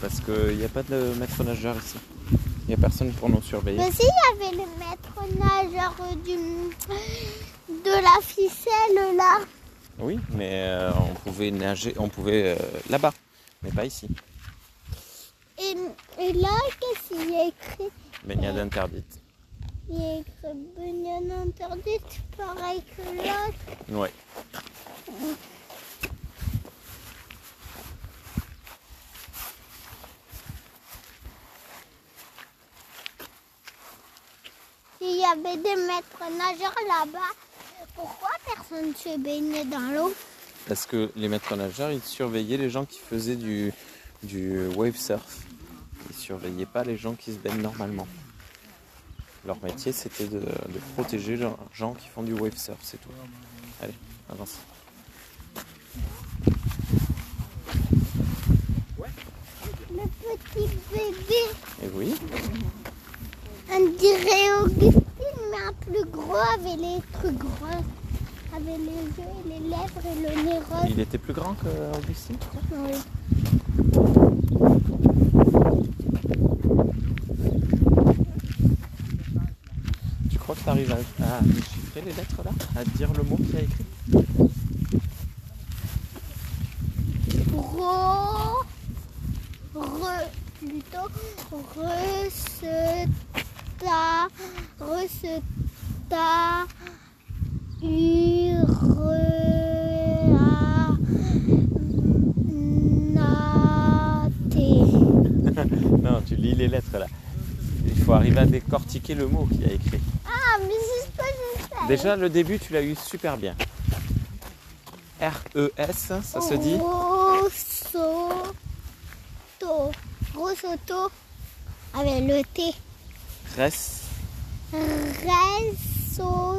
parce qu'il n'y a pas de maître nageur ici. Il n'y a personne pour nous surveiller. Mais si, il y avait le maître nageur du, de la ficelle là. Oui, mais euh, on pouvait nager, on pouvait euh, là-bas, mais pas ici. Et, et là, qu'est-ce qu'il y a écrit? Baignade interdite. Il y a écrit baignade interdite, pareil que l'autre. Ouais. Avait des maîtres nageurs là-bas, pourquoi personne ne se baignait dans l'eau? Parce que les maîtres nageurs, ils surveillaient les gens qui faisaient du, du wave surf. Ils surveillaient pas les gens qui se baignent normalement. Leur métier, c'était de, de protéger les gens qui font du wave surf, c'est tout. Allez, avance. Le petit bébé, Et oui, on dirait plus gros avec les trucs gros. Avec les yeux et les lèvres et le nez rose. il était plus grand que Augustine, tu crois Oui. Tu crois que tu arrives à, à déchiffrer les lettres là? À dire le mot qu'il a écrit? Ro, re, plutôt, receta, receta, uranate. Non, tu lis les lettres là. Il faut arriver à décortiquer le mot qu'il y a écrit. Ah, mais c'est ce que je sais. Déjà, le début, tu l'as eu super bien. R-E-S, ça se dit? Rosoto. Rosoto. Avec le T. Res. Resto, restaurant.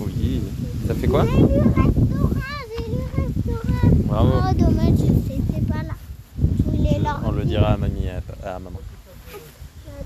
Oui, ça fait quoi? J'ai lu restaurant, j'ai lu restaurant. Bravo. Oh, dommage, je n'étais pas là. Je voulais là. On le dira à mamie et à, à maman. Ah,